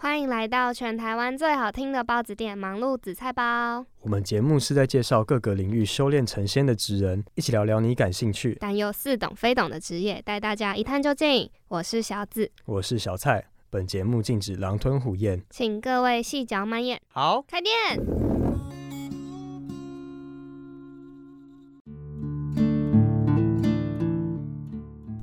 欢迎来到全台湾最好听的包子店——忙碌紫菜包。我们节目是在介绍各个领域修炼成仙的职人，一起聊聊你感兴趣但又似懂非懂的职业，带大家一探究竟。我是小紫，我是小蔡。本节目禁止狼吞虎咽，请各位细嚼慢咽。好，开店。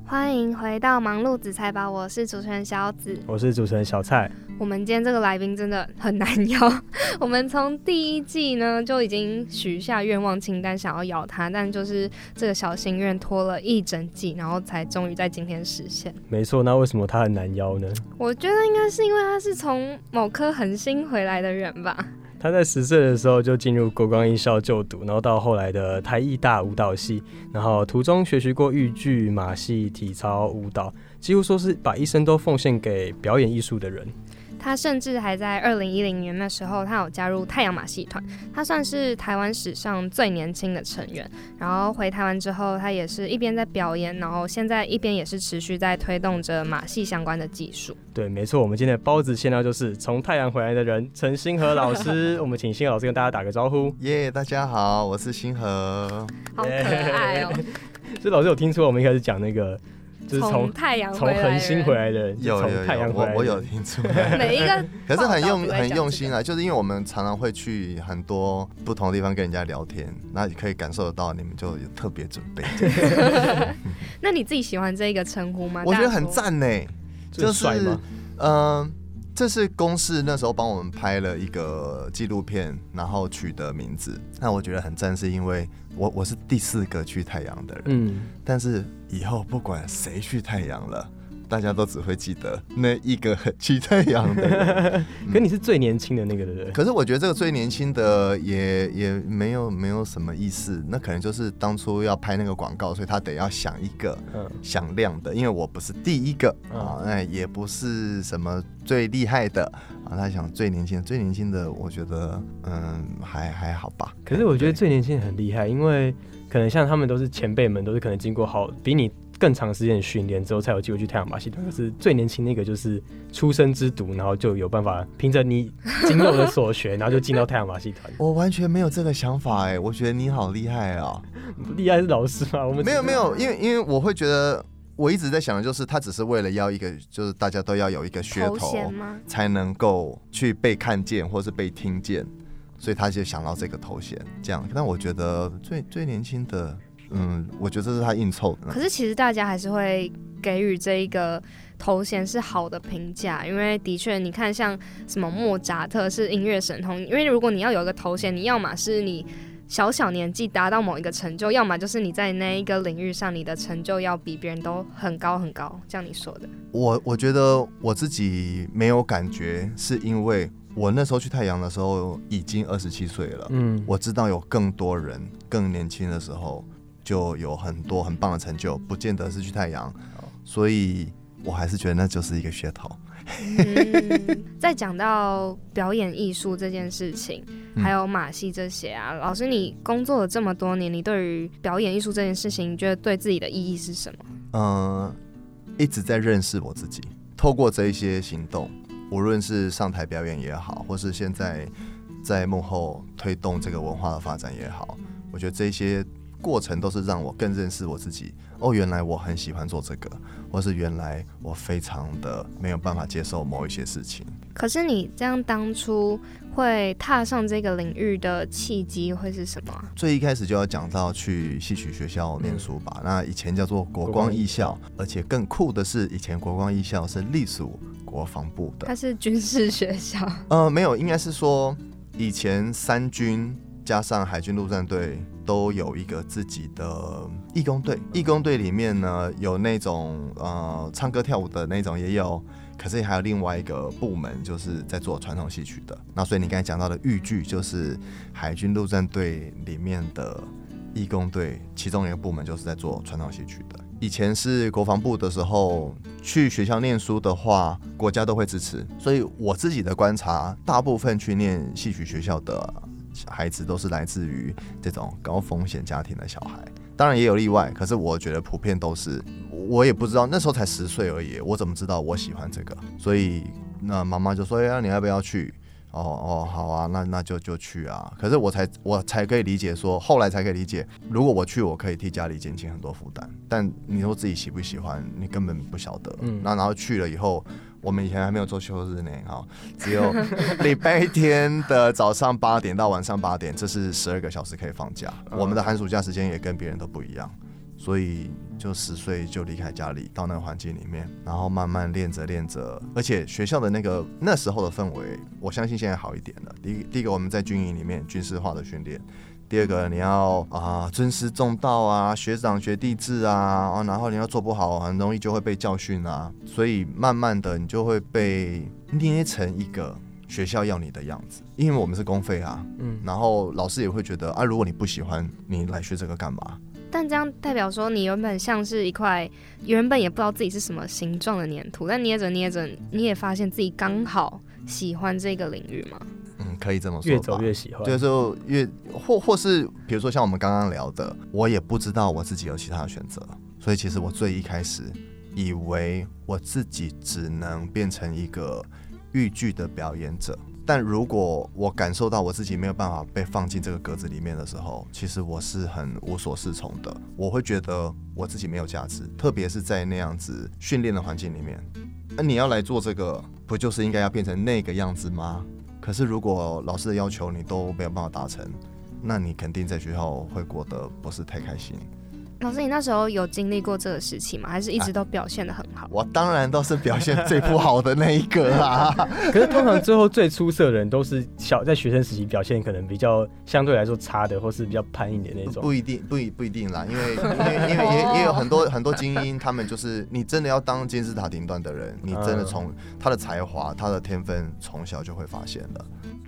欢迎回到忙碌紫菜包，我是主持人小紫，我是主持人小蔡。我们今天这个来宾真的很难邀，我们从第一季呢就已经许下愿望清单，想要邀他，但就是这个小心愿拖了一整季，然后才终于在今天实现。没错，那为什么他很难邀呢？我觉得应该是因为他是从某颗恒星回来的人吧。他在十岁的时候就进入国光艺校就读，然后到后来的台艺大舞蹈系，然后途中学习过豫剧、马戏、体操、舞蹈，几乎说是把一生都奉献给表演艺术的人。他甚至还在二零一零年的时候，他有加入太阳马戏团，他算是台湾史上最年轻的成员。然后回台湾之后，他也是一边在表演，然后现在一边也是持续在推动着马戏相关的技术。对，没错，我们今天的包子馅料就是从太阳回来的人陈星河老师。我们请星河老师跟大家打个招呼。耶，大家好，我是星河。好可爱哦！所以老师有听出我们一开始讲那个。就是从太阳从恒星回来的，有有有，我我有听出来。每一个可是很用很用心啊，就是因为我们常常会去很多不同的地方跟人家聊天，那你可以感受得到你们就有特别准备。那你自己喜欢这一个称呼吗？我觉得很赞呢，就是嗯。这是公司那时候帮我们拍了一个纪录片，然后取的名字。那我觉得很赞，是因为我我是第四个去太阳的人。嗯，但是以后不管谁去太阳了。大家都只会记得那一个骑太阳的，可你是最年轻的那个对不对？可是我觉得这个最年轻的也也没有没有什么意思，那可能就是当初要拍那个广告，所以他得要想一个响亮的，因为我不是第一个。啊，那也不是什么最厉害的。啊，他想最年轻的，最年轻的，我觉得嗯还还好吧。可是我觉得最年轻的很厉害，因为可能像他们都是前辈们，都是可能经过好比你。更长时间的训练之后，才有机会去太阳马戏团。可是最年轻那个就是出生之犊，然后就有办法凭着你仅有的所学，然后就进到太阳马戏团。我完全没有这个想法哎，我觉得你好厉害啊！厉害是老师吗？我们没有没有，因为因为我会觉得，我一直在想的就是，他只是为了要一个，就是大家都要有一个噱头，才能够去被看见或是被听见，所以他就想到这个头衔这样。但我觉得最最年轻的。嗯，我觉得这是他硬凑的。可是其实大家还是会给予这一个头衔是好的评价，因为的确，你看像什么莫扎特是音乐神童，因为如果你要有一个头衔，你要么是你小小年纪达到某一个成就，要么就是你在那一个领域上你的成就要比别人都很高很高。像你说的，我我觉得我自己没有感觉，是因为我那时候去太阳的时候已经二十七岁了。嗯，我知道有更多人更年轻的时候。就有很多很棒的成就，不见得是去太阳，所以我还是觉得那就是一个噱头。再讲到表演艺术这件事情，还有马戏这些啊，老师，你工作了这么多年，你对于表演艺术这件事情，你觉得对自己的意义是什么？嗯，一直在认识我自己，透过这一些行动，无论是上台表演也好，或是现在在幕后推动这个文化的发展也好，我觉得这些。过程都是让我更认识我自己。哦，原来我很喜欢做这个，或是原来我非常的没有办法接受某一些事情。可是你这样当初会踏上这个领域的契机会是什么？最一开始就要讲到去戏曲学校念书吧。那以前叫做国光艺校，而且更酷的是，以前国光艺校是隶属国防部的。它是军事学校？呃，没有，应该是说以前三军加上海军陆战队。都有一个自己的义工队，义工队里面呢有那种呃唱歌跳舞的那种也有，可是还有另外一个部门就是在做传统戏曲的。那所以你刚才讲到的豫剧，就是海军陆战队里面的义工队其中一个部门就是在做传统戏曲的。以前是国防部的时候，去学校念书的话，国家都会支持。所以我自己的观察，大部分去念戏曲学校的孩子，都是来自于这种高风险家庭的小孩。当然也有例外，可是我觉得普遍都是。我也不知道，那时候才十岁而已，我怎么知道我喜欢这个？所以那妈妈就说：“哎，你要不要去？”哦哦，好啊，那那就就去啊。可是我才我才可以理解说，后来才可以理解，如果我去，我可以替家里减轻很多负担。但你说自己喜不喜欢，你根本不晓得。嗯，那然后去了以后，我们以前还没有做休日呢，哈，只有 礼拜天的早上八点到晚上八点，这是十二个小时可以放假。我们的寒暑假时间也跟别人都不一样。所以就十岁就离开家里，到那个环境里面，然后慢慢练着练着，而且学校的那个那时候的氛围，我相信现在好一点了。第一第一个我们在军营里面军事化的训练，第二个你要啊尊师重道啊，学长学弟制啊，然后你要做不好，很容易就会被教训啊。所以慢慢的你就会被捏成一个学校要你的样子，因为我们是公费啊，嗯，然后老师也会觉得啊，如果你不喜欢，你来学这个干嘛？但这样代表说，你原本像是一块原本也不知道自己是什么形状的粘土，但捏着捏着，你也发现自己刚好喜欢这个领域吗？嗯，可以这么说。越走越喜欢，就是越或或是比如说像我们刚刚聊的，我也不知道我自己有其他的选择，所以其实我最一开始以为我自己只能变成一个豫剧的表演者。但如果我感受到我自己没有办法被放进这个格子里面的时候，其实我是很无所适从的。我会觉得我自己没有价值，特别是在那样子训练的环境里面。那你要来做这个，不就是应该要变成那个样子吗？可是如果老师的要求你都没有办法达成，那你肯定在学校会过得不是太开心。老师，你那时候有经历过这个时期吗？还是一直都表现的很好？我当然都是表现最不好的那一个啦。可是通常最后最出色的人都是小在学生时期表现可能比较相对来说差的，或是比较叛逆的那种。不一定，不一不一定啦，因为因为因为也也有很多很多精英，他们就是你真的要当金字塔顶端的人，你真的从他的才华、他的天分从小就会发现了。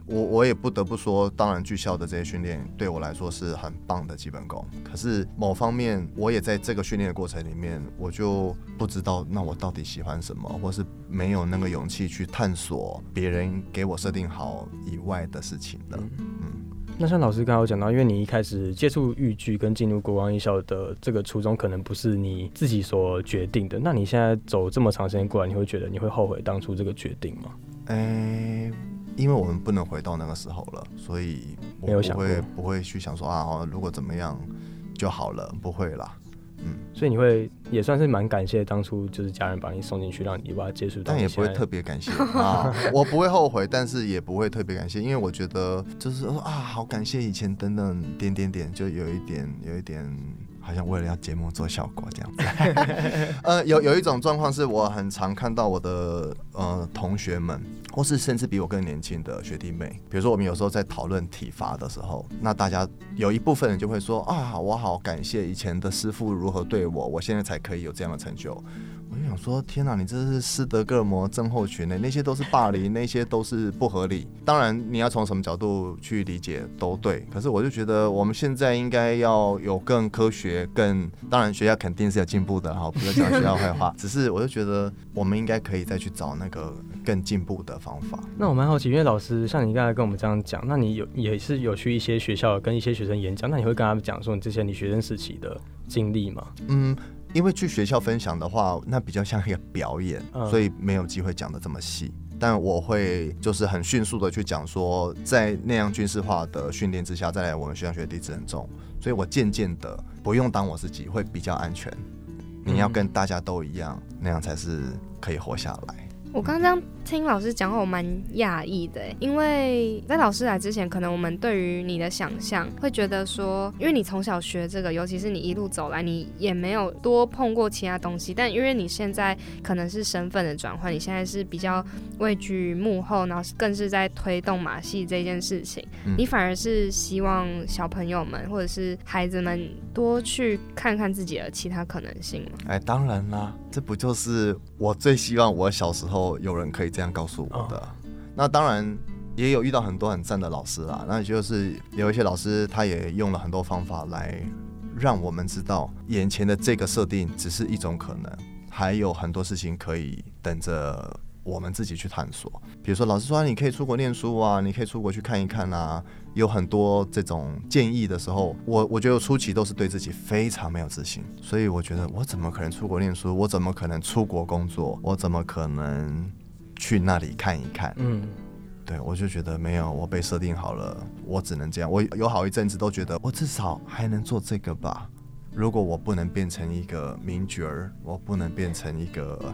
我我也不得不说，当然剧校的这些训练对我来说是很棒的基本功。可是某方面，我也在这个训练的过程里面，我就不知道那我到底喜欢什么，或是没有那个勇气去探索别人给我设定好以外的事情了。嗯，那像老师刚刚有讲到，因为你一开始接触豫剧跟进入国光艺校的这个初衷，可能不是你自己所决定的。那你现在走这么长时间过来，你会觉得你会后悔当初这个决定吗？诶。因为我们不能回到那个时候了，所以我不会不会去想说啊，如果怎么样就好了，不会啦。嗯，所以你会也算是蛮感谢当初就是家人把你送进去，让你把它接触到。但也不会特别感谢 啊，我不会后悔，但是也不会特别感谢，因为我觉得就是啊，好感谢以前等等点点点，就有一点有一点。好像为了要节目做效果这样子，呃，有有一种状况是我很常看到我的呃同学们，或是甚至比我更年轻的学弟妹，比如说我们有时候在讨论体罚的时候，那大家有一部分人就会说啊，我好感谢以前的师傅如何对我，我现在才可以有这样的成就。我就想说，天哪，你这是斯德哥尔摩症候群呢？那些都是霸凌，那些都是不合理。当然，你要从什么角度去理解都对。可是，我就觉得我们现在应该要有更科学、更……当然，学校肯定是要进步的，哈，不要讲学校坏话。只是，我就觉得我们应该可以再去找那个更进步的方法。那我蛮好奇，因为老师像你刚才跟我们这样讲，那你有也是有去一些学校跟一些学生演讲，那你会跟他们讲说你之前你学生时期的经历吗？嗯。因为去学校分享的话，那比较像一个表演，所以没有机会讲的这么细。但我会就是很迅速的去讲说，在那样军事化的训练之下，再来我们学校学弟子很重，所以我渐渐的不用当我自己，会比较安全。你要跟大家都一样，那样才是可以活下来。我刚刚听老师讲话，我蛮讶异的，因为在老师来之前，可能我们对于你的想象会觉得说，因为你从小学这个，尤其是你一路走来，你也没有多碰过其他东西。但因为你现在可能是身份的转换，你现在是比较位居幕后，然后更是在推动马戏这件事情，你反而是希望小朋友们或者是孩子们多去看看自己的其他可能性吗？哎，当然啦，这不就是我最希望我小时候。有人可以这样告诉我的，那当然也有遇到很多很赞的老师啦。那就是有一些老师，他也用了很多方法来让我们知道眼前的这个设定只是一种可能，还有很多事情可以等着我们自己去探索。比如说，老师说你可以出国念书啊，你可以出国去看一看啊，有很多这种建议的时候，我我觉得初期都是对自己非常没有自信，所以我觉得我怎么可能出国念书？我怎么可能出国工作？我怎么可能去那里看一看？嗯，对，我就觉得没有，我被设定好了，我只能这样。我有好一阵子都觉得，我至少还能做这个吧。如果我不能变成一个名角儿，我不能变成一个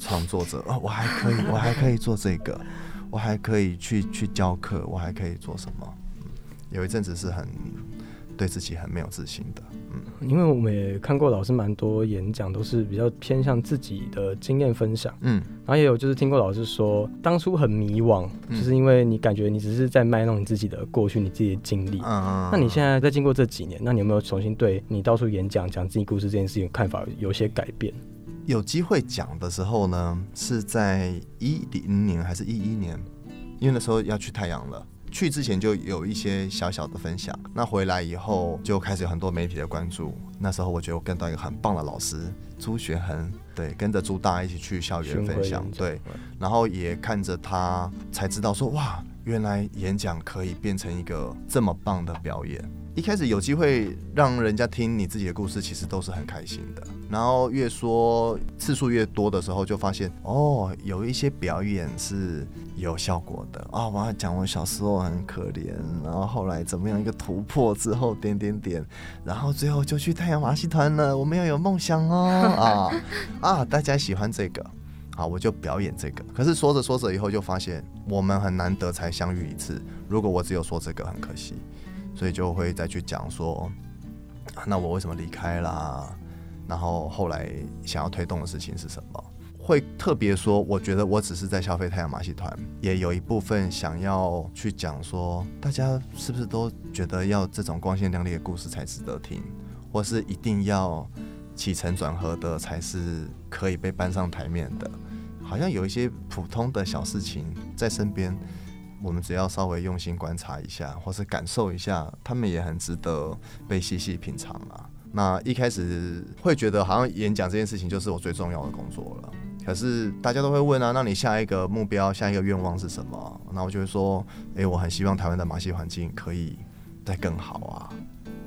创作者，哦，我还可以，我还可以做这个，我还可以去去教课，我还可以做什么？嗯有一阵子是很对自己很没有自信的。嗯因为我们也看过老师蛮多演讲，都是比较偏向自己的经验分享，嗯然后也有就是听过老师说，当初很迷惘，嗯就是因为你感觉你只是在卖弄你自己的过去，你自己的经历。嗯，那你现在在经过这几年，那你有没有重新对你到处演讲、讲自己故事这件事情看法有些改变？有机会讲的时候呢，是在一零年还是一一年？因为那时候要去太阳了。去之前就有一些小小的分享，那回来以后就开始有很多媒体的关注。那时候我觉得我跟到一个很棒的老师朱学恒，对，跟着朱大一起去校园分享，对，，然后也看着他才知道说哇，原来演讲可以变成一个这么棒的表演。一开始有机会让人家听你自己的故事，其实都是很开心的。然后越说次数越多的时候，就发现哦，有一些表演是有效果的啊、我要讲我小时候很可怜，然后后来怎么样一个突破之后点点点，然后最后就去太阳马戏团了。我们要有梦想哦啊 啊！大家喜欢这个。好，我就表演这个。可是说着说着以后，就发现我们很难得才相遇一次。如果我只有说这个，很可惜，所以就会再去讲说，啊那我为什么离开啦？然后后来想要推动的事情是什么？会特别说，我觉得我只是在消费太阳马戏团，也有一部分想要去讲说，大家是不是都觉得要这种光鲜亮丽的故事才值得听，或是一定要起承转合的才是可以被搬上台面的？好像有一些普通的小事情在身边，我们只要稍微用心观察一下，或是感受一下，他们也很值得被细细品尝啊。那一开始会觉得好像演讲这件事情就是我最重要的工作了，可是大家都会问啊，那你下一个目标、下一个愿望是什么？那我就会说，诶，我很希望台湾的马戏环境可以再更好啊。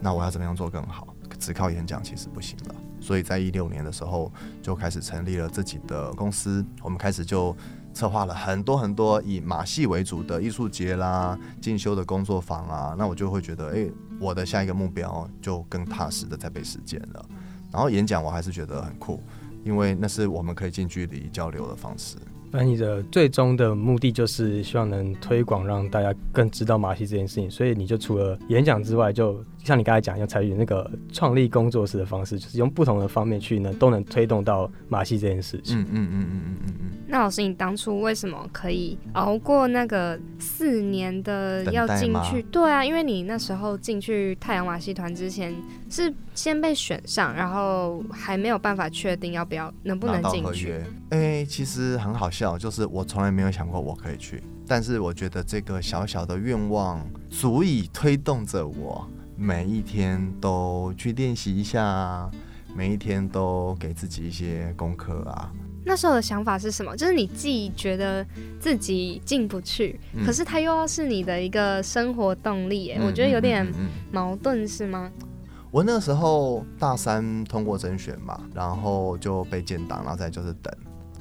那我要怎么样做更好？只靠演讲其实不行了。所以在一六年的时候就开始成立了自己的公司，我们开始就策划了很多很多以马戏为主的艺术节啦、进修的工作坊啊。那我就会觉得，诶，我的下一个目标就更踏实的在被实践了。然后演讲我还是觉得很酷，因为那是我们可以近距离交流的方式。那你的最终的目的就是希望能推广，让大家更知道马戏这件事情。所以你就除了演讲之外，就像你刚才讲，要采取那个创立工作室的方式，就是用不同的方面去呢，都能推动到马戏这件事情。嗯嗯嗯嗯嗯嗯嗯。那老师，你当初为什么可以熬过那个四年的要进去？对啊，因为你那时候进去太阳马戏团之前是先被选上，然后还没有办法确定要不要能不能进去。哎、其实很好笑，就是我从来没有想过我可以去，但是我觉得这个小小的愿望足以推动着我每一天都去练习一下，每一天都给自己一些功课啊。那时候的想法是什么？就是你既觉得自己进不去，嗯可是它又要是你的一个生活动力，哎、嗯我觉得有点矛盾，是吗？我那时候大三通过甄选嘛，然后就被建档，然后再就是等。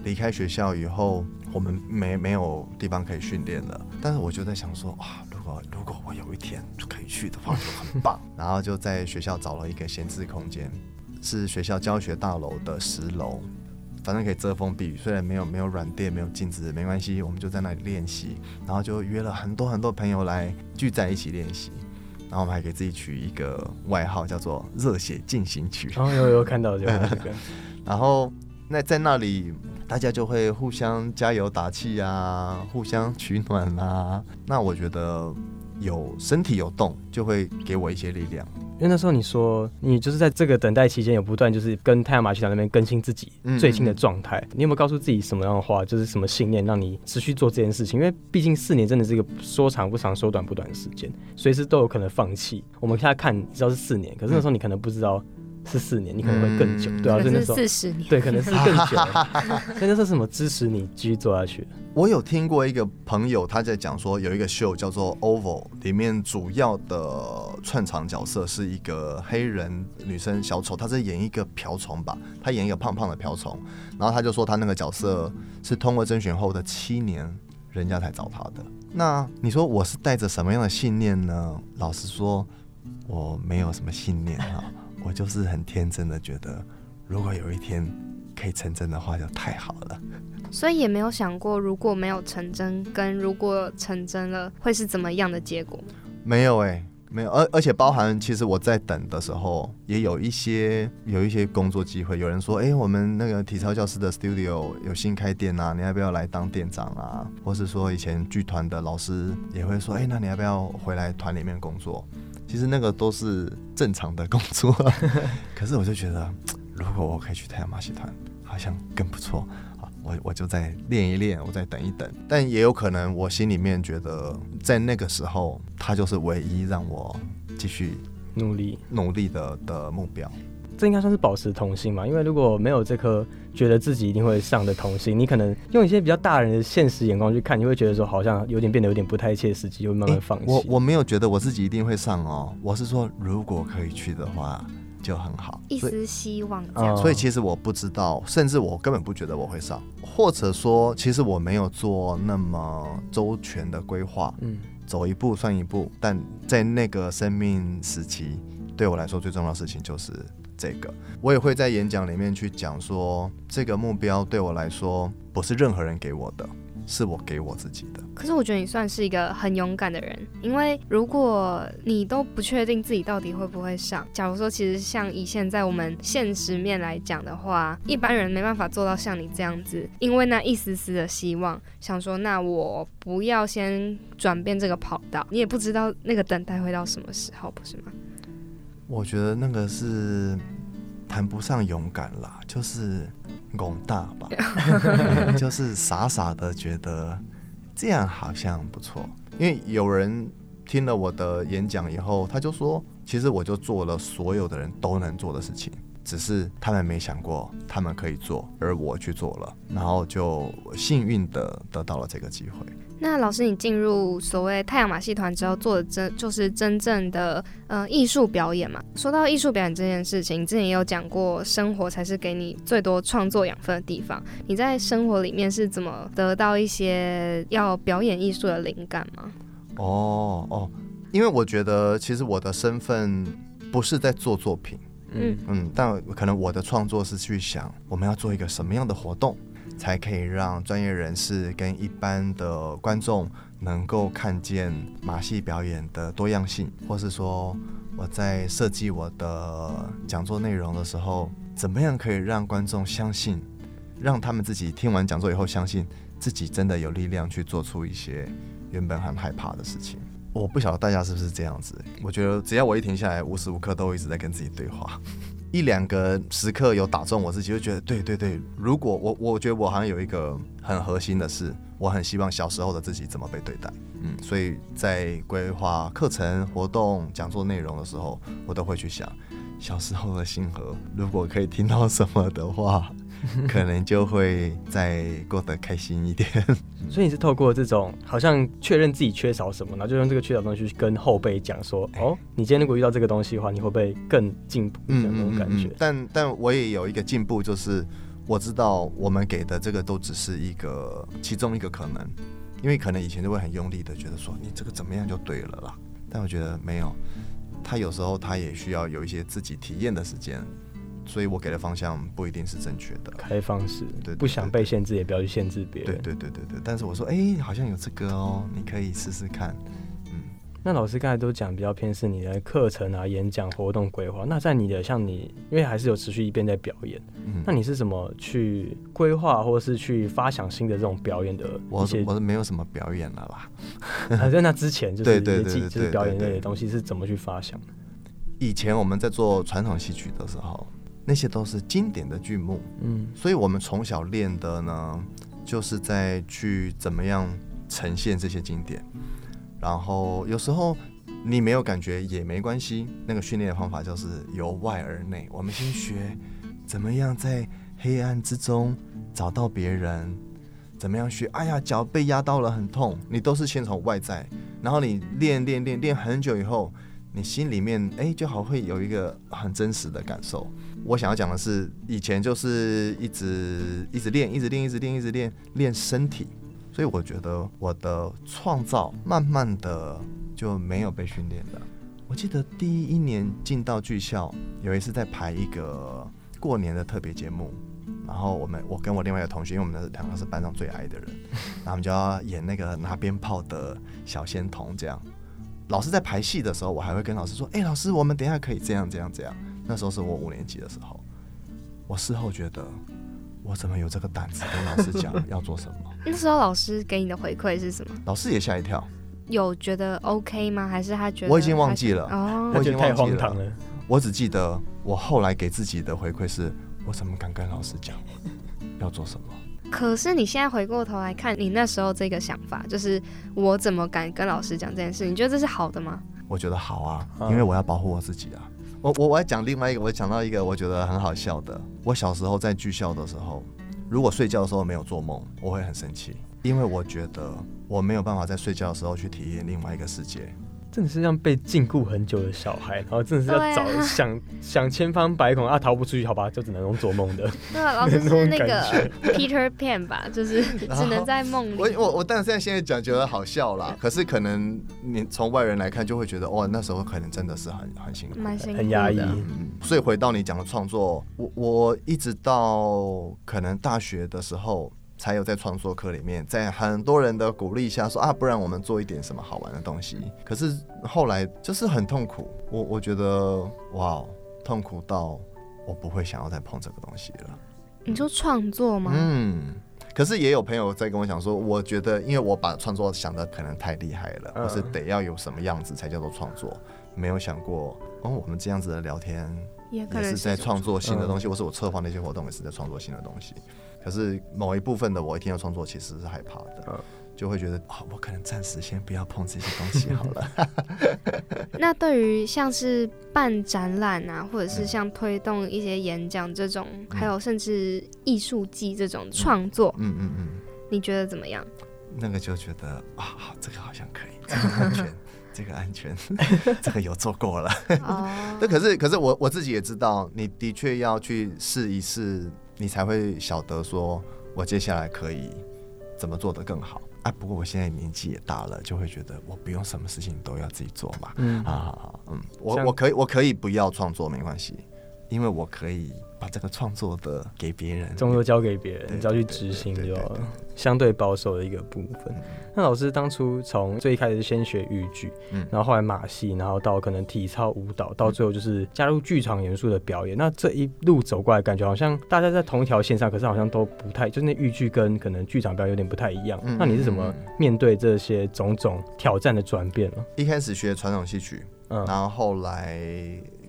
离开学校以后，我们没没有地方可以训练了。但是我就在想说，哇，如果如果我有一天就可以去的话，就很棒。然后就在学校找了一个闲置空间，是学校教学大楼的十楼，反正可以遮风避雨。虽然没有没有软垫，没有镜子，没关系，我们就在那里练习。然后就约了很多很多朋友来聚在一起练习。然后我们还给自己取一个外号，叫做“热血进行曲”。然后有有看到这个，然后那在那里，大家就会互相加油打气啊，互相取暖啊。那我觉得有身体有动，就会给我一些力量。因为那时候你说你就是在这个等待期间有不断就是跟太阳马戏团那边更新自己最新的状态，你有没有告诉自己什么样的话，就是什么信念让你持续做这件事情？因为毕竟四年真的是一个说长不长、说短不短的时间，随时都有可能放弃。我们现在看，你知道是四年，可是那时候你可能不知道。是四年，你可能会更久，对啊，可能是四十年，对，可能是更久。那那是什么支持你继续做下去？我有听过一个朋友他在讲说，有一个秀叫做《Oval》，里面主要的串场角色是一个黑人女生小丑，她在演一个瓢虫吧，她演一个胖胖的瓢虫。然后他就说，他那个角色是通过甄选后的七年，人家才找他的。那你说我是带着什么样的信念呢？老实说，我没有什么信念啊。我就是很天真的觉得，如果有一天可以成真的话，就太好了。所以也没有想过，如果没有成真，跟如果成真了，会是怎么样的结果？没有哎，没有。而而且包含，其实我在等的时候，也有一些有一些工作机会。有人说，哎，我们那个体操教师的 studio 有新开店啊，你要不要来当店长啊？或是说，以前剧团的老师也会说，哎，那你要不要回来团里面工作？其实那个都是正常的工作，可是我就觉得，如果我可以去太阳马戏团，好像更不错啊！我我就再练一练，我再等一等。但也有可能，我心里面觉得，在那个时候，他就是唯一让我继续努力努力的的目标。这应该算是保持童心嘛？因为如果没有这颗觉得自己一定会上的童心，你可能用一些比较大人的现实眼光去看，你会觉得说好像有点变得有点不太切实际，就慢慢放弃。我我没有觉得我自己一定会上哦，我是说如果可以去的话就很好，一丝希望这样。所以其实我不知道，甚至我根本不觉得我会上，或者说其实我没有做那么周全的规划，嗯，走一步算一步。但在那个生命时期，对我来说最重要的事情就是。这个我也会在演讲里面去讲说，这个目标对我来说不是任何人给我的，是我给我自己的。可是我觉得你算是一个很勇敢的人，因为如果你都不确定自己到底会不会上，假如说其实像以现在我们现实面来讲的话，一般人没办法做到像你这样子，因为那一丝丝的希望，想说那我不要先转变这个跑道，你也不知道那个等待会到什么时候，不是吗？我觉得那个是谈不上勇敢啦，就是勇大吧，就是傻傻的觉得这样好像不错。因为有人听了我的演讲以后，他就说，其实我就做了所有的人都能做的事情，只是他们没想过他们可以做，而我去做了，然后就幸运的得到了这个机会。那老师，你进入所谓太阳马戏团之后，做的真就是真正的呃艺术表演嘛？说到艺术表演这件事情，之前也有讲过，生活才是给你最多创作养分的地方。你在生活里面是怎么得到一些要表演艺术的灵感吗？哦哦，因为我觉得其实我的身份不是在做作品，嗯嗯，但可能我的创作是去想我们要做一个什么样的活动。才可以让专业人士跟一般的观众能够看见马戏表演的多样性，或是说我在设计我的讲座内容的时候，怎么样可以让观众相信，让他们自己听完讲座以后相信自己真的有力量去做出一些原本很害怕的事情。我不晓得大家是不是这样子，我觉得只要我一停下来，无时无刻都一直在跟自己对话。一两个时刻有打中我自己，就觉得对对对。如果我我觉得我好像有一个很核心的事，我很希望小时候的自己怎么被对待。嗯，所以在规划课程、活动、讲座内容的时候，我都会去想小时候的星河，如果可以听到什么的话。可能就会再过得开心一点。所以你是透过这种好像确认自己缺少什么，然后就用这个缺少东西去跟后辈讲说：“哦，你今天如果遇到这个东西的话，你会不会更进步？”那种感觉。但但我也有一个进步，就是我知道我们给的这个都只是一个其中一个可能，因为可能以前就会很用力的觉得说你这个怎么样就对了啦。但我觉得没有，他有时候他也需要有一些自己体验的时间。所以我给的方向不一定是正确的，开放式，对，不想被限制，也不要去限制别人。对对对对对。但是我说，哎，好像有这个哦，你可以试试看。嗯，那老师刚才都讲比较偏是你的课程啊、演讲、活动规划。那在你的像你，因为还是有持续一边在表演，嗯，那你是怎么去规划，或是去发想新的这种表演的？我我是没有什么表演了啦。在那之前，就是对对对，就是表演类的东西是怎么去发想的？以前我们在做传统戏曲的时候，那些都是经典的剧目，嗯所以我们从小练的呢，就是在去怎么样呈现这些经典。然后有时候你没有感觉也没关系，那个训练的方法就是由外而内，我们先学怎么样在黑暗之中找到别人，怎么样学。哎呀，脚被压到了，很痛，你都是先从外在，然后你练练练练很久以后，你心里面哎就好会有一个很真实的感受。我想要讲的是，以前就是一直一直练，一直练，一直练，一直练练身体，所以我觉得我的创造慢慢的就没有被训练了。我记得第一年进到剧校，有一次在排一个过年的特别节目，然后我们我跟我另外一个同学，因为我们的两个是班上最矮的人，然后我们就要演那个拿鞭炮的小仙童这样。老师在排戏的时候，我还会跟老师说：“哎、老师，我们等一下可以这样这样这样。”那时候是我五年级的时候，我事后觉得，我怎么有这个胆子跟老师讲要做什么？那时候老师给你的回馈是什么？老师也吓一跳，有觉得 OK 吗？还是他觉得我已经忘记了哦我已经太忘记了荒唐了。我只记得我后来给自己的回馈是：我怎么敢跟老师讲要做什么？可是你现在回过头来看，你那时候这个想法，就是我怎么敢跟老师讲这件事？你觉得这是好的吗？我觉得好啊，嗯因为我要保护我自己啊。我我我要讲另外一个，我讲到一个我觉得很好笑的。我小时候在剧校的时候，如果睡觉的时候没有做梦，我会很生气，因为我觉得我没有办法在睡觉的时候去体验另外一个世界。真的是像被禁锢很久的小孩，然后真的是要找、想想千方百孔啊逃不出去，好吧，就只能用做梦的。对啊，老师那种是那个 Peter Pan 吧，就是只能在梦里。我我我，但是现在现在讲觉得好笑啦，可是可能你从外人来看就会觉得，哇，那时候可能真的是很很辛苦。蛮辛苦，很压抑嗯，所以回到你讲的创作，我我一直到可能大学的时候，才有在创作课里面，在很多人的鼓励下说啊，不然我们做一点什么好玩的东西。可是后来就是很痛苦，我我觉得哇，痛苦到我不会想要再碰这个东西了。你说创作吗？嗯。可是也有朋友在跟我讲说，我觉得因为我把创作想的可能太厉害了，嗯或是得要有什么样子才叫做创作，没有想过哦，我们这样子的聊天也可能也是在创作新的东西，嗯或是我策划那些活动也是在创作新的东西。可是某一部分的我一听到创作，其实是害怕的，嗯就会觉得啊、我可能暂时先不要碰这些东西好了。那对于像是办展览啊，或者嗯是像推动一些演讲这种，还有甚至艺术季这种创作，嗯嗯嗯，你觉得怎么样？那个就觉得啊，好这个好像可以，这个安全，这个安全，这个有做过了。哦那，可是可是我我自己也知道，你的确要去试一试，你才会晓得说我接下来可以怎么做得更好啊。不过我现在年纪也大了，就会觉得我不用什么事情都要自己做嘛。嗯好好好，嗯，我我可以我可以不要创作没关系，因为我可以把这个创作的给别人。终究交给别人，你只要去执行就好了。相对保守的一个部分。那老师当初从最一开始先学豫剧，嗯然后后来马戏，然后到可能体操、舞蹈，到最后就是加入剧场元素的表演。那这一路走过来，感觉好像大家在同一条线上，可是好像都不太，就是那豫剧跟可能剧场表演有点不太一样。嗯那你是怎么嗯面对这些种种挑战的转变呢？一开始学传统戏曲，嗯，然后后来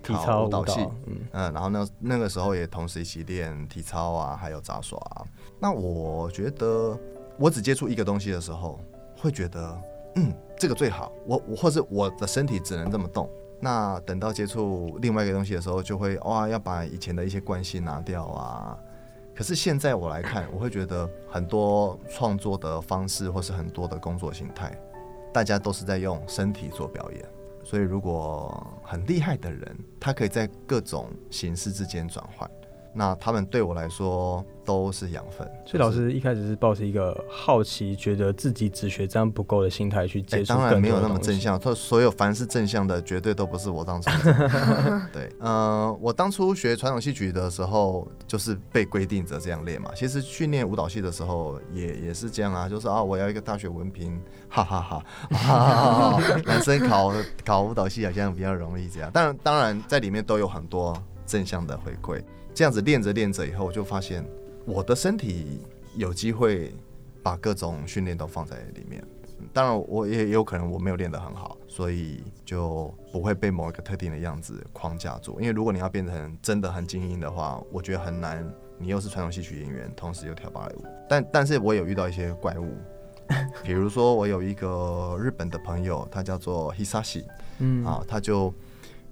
考体操、舞蹈系，，嗯嗯，然后那那个时候也同时一起练体操啊，还有杂耍啊。那我觉得我只接触一个东西的时候，会觉得嗯，这个最好，我我或是我的身体只能这么动。那等到接触另外一个东西的时候，就会哇，要把以前的一些关系拿掉啊。可是现在我来看，我会觉得很多创作的方式，或是很多的工作形态，大家都是在用身体做表演。所以，如果很厉害的人，他可以在各种形式之间转换，那他们对我来说都是养分。所以老师一开始是抱着一个好奇，觉得自己只学这样不够的心态去哎、接触更当然没有那么正向，他所有凡是正向的，绝对都不是我当初的。对，呃，我当初学传统戏曲的时候，就是被规定着这样练嘛。其实训练舞蹈系的时候也也是这样啊，就是啊，我要一个大学文凭，哈哈哈哈哈哈。男生考考舞蹈系好像比较容易这样，当然当然在里面都有很多正向的回馈。这样子练着练着以后，我就发现我的身体有机会把各种训练都放在里面。当然我也有可能我没有练得很好，所以就不会被某一个特定的样子框架住。因为如果你要变成真的很精英的话，我觉得很难。你又是传统戏曲演员，同时又跳芭蕾舞，但但是我有遇到一些怪物，比如说我有一个日本的朋友，他叫做 Hisashi，嗯啊，他就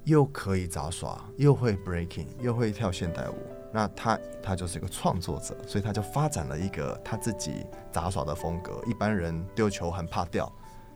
又可以杂耍，又会 breaking，又会跳现代舞。那他他就是一个创作者，所以他就发展了一个他自己杂耍的风格。一般人丢球很怕掉，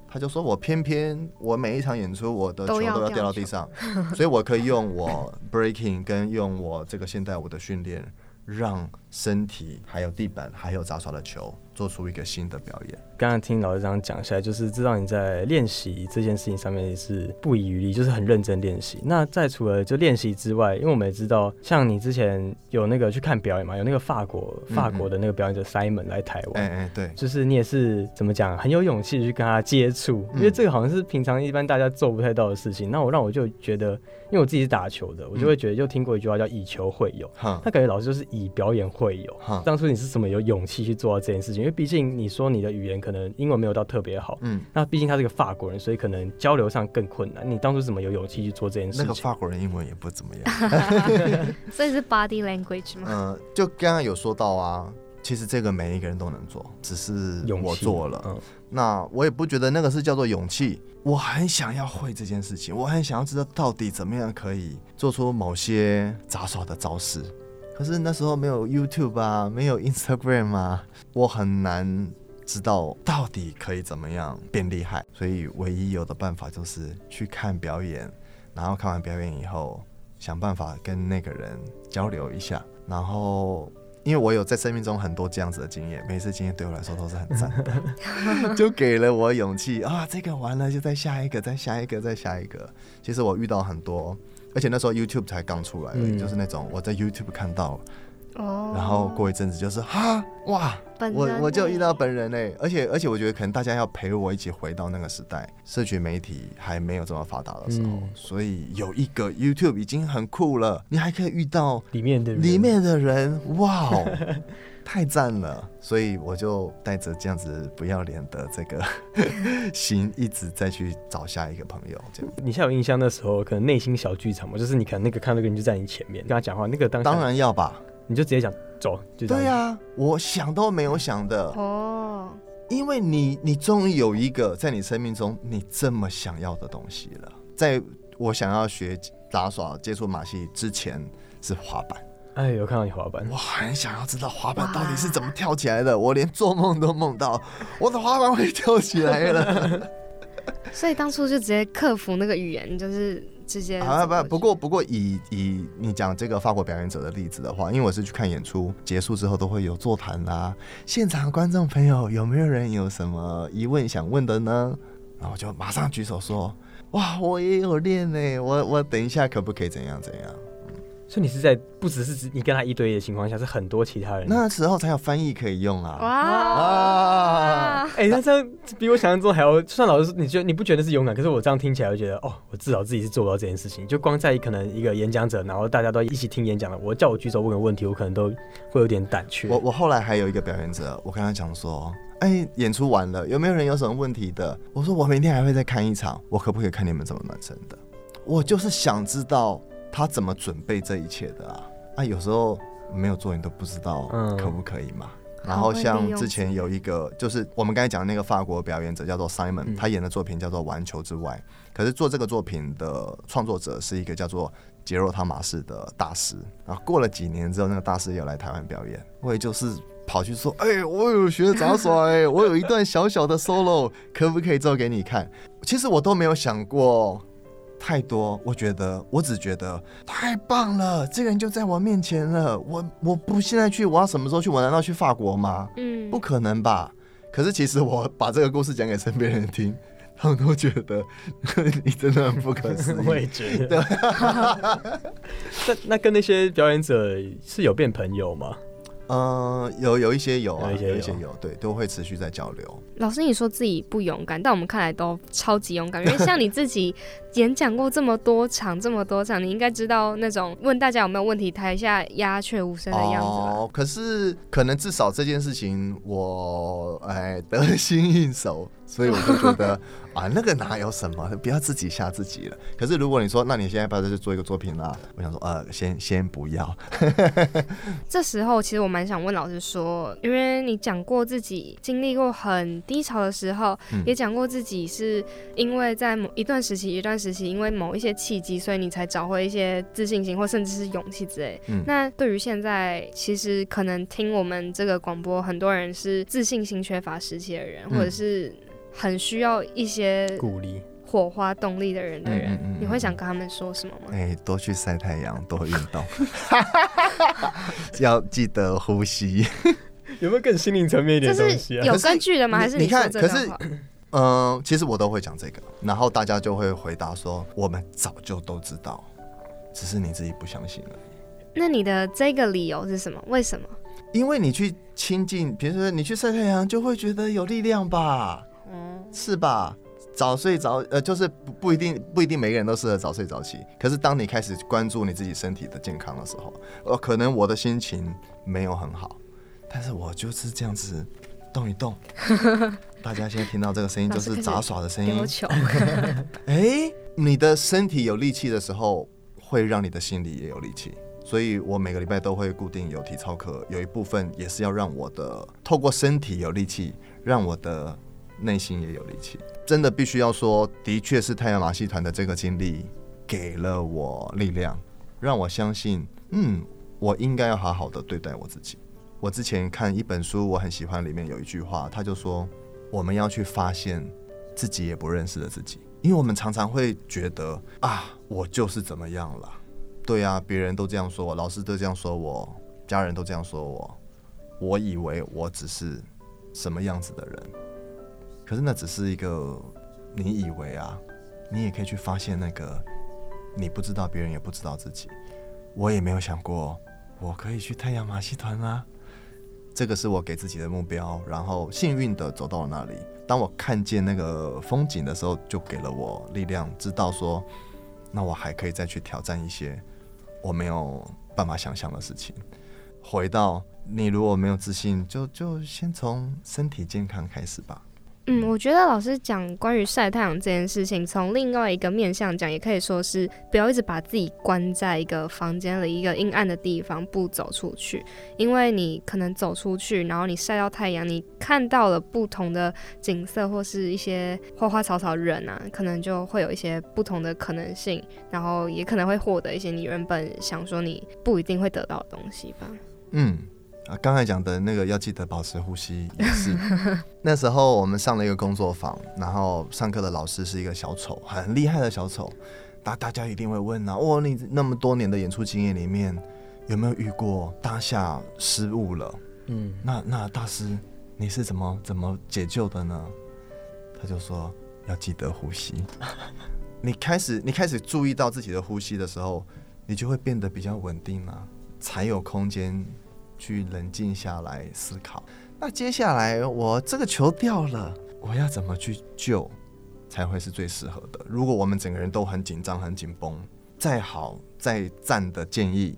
他就说我偏偏我每一场演出我的球都要 掉到地上，所以我可以用我 breaking 跟用我这个现代舞的训练，让身体还有地板还有杂耍的球。做出一个新的表演。刚刚听老师这样讲下来，就是知道你在练习这件事情上面也是不遗余力，就是很认真练习。那在除了就练习之外，因为我们也知道，像你之前有那个去看表演嘛，有那个法国法国的那个表演者 Simon 来台湾，哎哎对，就是你也是怎么讲，很有勇气去跟他接触，因为这个好像是平常一般大家做不太到的事情。那我让我就觉得，因为我自己是打球的，我就会觉得，就听过一句话叫以球会友，他感觉老师就是以表演会友。当初你是怎么有勇气去做到这件事情？因为毕竟你说你的语言可能英文没有到特别好，嗯，那毕竟他是个法国人，所以可能交流上更困难。你当初怎么有勇气去做这件事情？那个法国人英文也不怎么样，所以是 body language 吗？嗯，就刚刚有说到啊，其实这个每一个人都能做，只是我做了。嗯，那我也不觉得那个是叫做勇气，我很想要会这件事情，我很想要知道到底怎么样可以做出某些杂耍的招式。可是那时候没有 YouTube 啊，没有 Instagram 啊，我很难知道到底可以怎么样变厉害。所以唯一有的办法就是去看表演，然后看完表演以后，想办法跟那个人交流一下。然后，因为我有在生命中很多这样子的经验，每次经验对我来说都是很赞的，就给了我勇气啊！这个完了，就再下一个，再下一个，再下一个。其实我遇到很多。而且那时候 YouTube 才刚出来，就是那种我在 YouTube 看到，哦，然后过一阵子就是哈？哇，我我就遇到本人嘞，而且而且我觉得可能大家要陪我一起回到那个时代，社群媒体还没有这么发达的时候，所以有一个 YouTube 已经很酷了，你还可以遇到里面的里面的人，哇。太赞了，所以我就带着这样子不要脸的这个 心，一直再去找下一个朋友。这样，你现在有印象那时候可能内心小剧场嘛？就是你可能那个看那个人就在你前面跟他讲话，那个当当然要吧，你就直接讲走，就对呀，我想都没有想的哦，因为你你终于有一个在你生命中你这么想要的东西了。在我想要学杂耍、接触马戏之前是滑板。哎，有看到你滑板，我很想要知道滑板到底是怎么跳起来的。我连做梦都梦到 我的滑板会跳起来了。所以当初就直接克服那个语言，就是直接啊不不过不过以以你讲这个法国表演者的例子的话，因为我是去看演出结束之后都会有座谈啊，现场观众朋友有没有人有什么疑问想问的呢？然后就马上举手说，哇，我也有练呢，我我等一下可不可以怎样怎样？所以你是在不只是指你跟他一对一的情况下，是很多其他人那时候才有翻译可以用啊！哇，哎，那这样比我想象中还要。就算老师，你觉得你不觉得是勇敢？可是我这样听起来，就觉得哦，我至少自己是做不到这件事情。就光在可能一个演讲者，然后大家都一起听演讲的，我叫我举手问个问题，我可能都会有点胆怯。我我后来还有一个表演者，我跟他讲说，哎，演出完了，有没有人有什么问题的？我说我明天还会再看一场，我可不可以看你们怎么暖身的？我就是想知道。他怎么准备这一切的啊？啊，有时候没有做你都不知道可不可以嘛。然后像之前有一个，就是我们刚才讲的那个法国表演者叫做 Simon，他演的作品叫做《玩球之外》，可是做这个作品的创作者是一个叫做杰若汤马士的大师。然后过了几年之后，那个大师又来台湾表演，我也就是跑去说：“哎，我有学杂耍，哎，我有一段小小的 solo，可不可以做给你看？”其实我都没有想过。太多，我觉得，我只觉得太棒了，这个人就在我面前了。我我不现在去，我要什么时候去？我难道去法国吗？嗯，不可能吧。可是其实我把这个故事讲给身边人听，他们都觉得 你真的很不可思议。我也觉得。那那跟那些表演者是有变朋友吗？嗯，有有一些有啊，有一些有，对，都会持续在交流。老师，你说自己不勇敢，但我们看来都超级勇敢。因为像你自己 演讲过这么多场，这么多场，你应该知道那种问大家有没有问题，台下鸦雀无声的样子？哦，可是可能至少这件事情，我哎得心应手。所以我就觉得啊，那个哪有什么，不要自己吓自己了。可是如果你说，那你现在不要再去做一个作品啦，我想说，呃，先先不要。这时候其实我蛮想问老师说，因为你讲过自己经历过很低潮的时候，嗯也讲过自己是因为在某一段时期、一段时期，因为某一些契机，所以你才找回一些自信心或甚至是勇气之类。嗯那对于现在，其实可能听我们这个广播，很多人是自信心缺乏时期的人，嗯或者是很需要一些鼓励。火花动力的人的人，嗯嗯嗯嗯你会想跟他们说什么吗？哎、多去晒太阳，多运动，要记得呼吸。有没有更心灵层面一这点的东西有根据的吗？你还是你看可是？嗯、其实我都会讲这个，然后大家就会回答说，我们早就都知道，只是你自己不相信了。那你的这个理由是什么？为什么？因为你去亲近，比如说你去晒太阳，就会觉得有力量吧，嗯，是吧？早睡早呃，就是不不一定不一定每个人都适合早睡早起。可是当你开始关注你自己身体的健康的时候，呃，可能我的心情没有很好，但是我就是这样子动一动。大家现在听到这个声音，就是杂耍的声音哎、你的身体有力气的时候，会让你的心里也有力气。所以我每个礼拜都会固定有体操课，有一部分也是要让我的透过身体有力气，让我的内心也有力气。真的必须要说，的确是太阳马戏团的这个经历给了我力量，让我相信，嗯，我应该要好好的对待我自己。我之前看一本书，我很喜欢，里面有一句话，他就说，我们要去发现自己也不认识的自己，因为我们常常会觉得啊，我就是怎么样了，对啊，别人都这样说我，老师都这样说我，家人都这样说我，我以为我只是什么样子的人，可是那只是一个你以为啊，你也可以去发现那个你不知道，别人也不知道自己。我也没有想过我可以去太阳马戏团啊，这个是我给自己的目标，然后幸运的走到了那里。当我看见那个风景的时候，就给了我力量，知道说，那我还可以再去挑战一些我没有办法想象的事情。回到你如果没有自信，就就先从身体健康开始吧。嗯，我觉得老师讲关于晒太阳这件事情，从另外一个面向讲，也可以说是不要一直把自己关在一个房间里一个阴暗的地方，不走出去。因为你可能走出去，然后你晒到太阳，你看到了不同的景色，或是一些花花草草人啊，可能就会有一些不同的可能性，然后也可能会获得一些你原本想说你不一定会得到的东西吧。嗯，啊，刚才讲的那个要记得保持呼吸也是。那时候我们上了一个工作坊，然后上课的老师是一个小丑，很厉害的小丑。大大家一定会问啊，哇，你那么多年的演出经验里面，有没有遇过当下失误了？嗯，那那大师你是怎么怎么解救的呢？他就说要记得呼吸。你开始你开始注意到自己的呼吸的时候，你就会变得比较稳定了、才有空间去冷静下来思考。那接下来我这个球掉了，我要怎么去救才会是最适合的？如果我们整个人都很紧张、很紧绷，再好再赞的建议，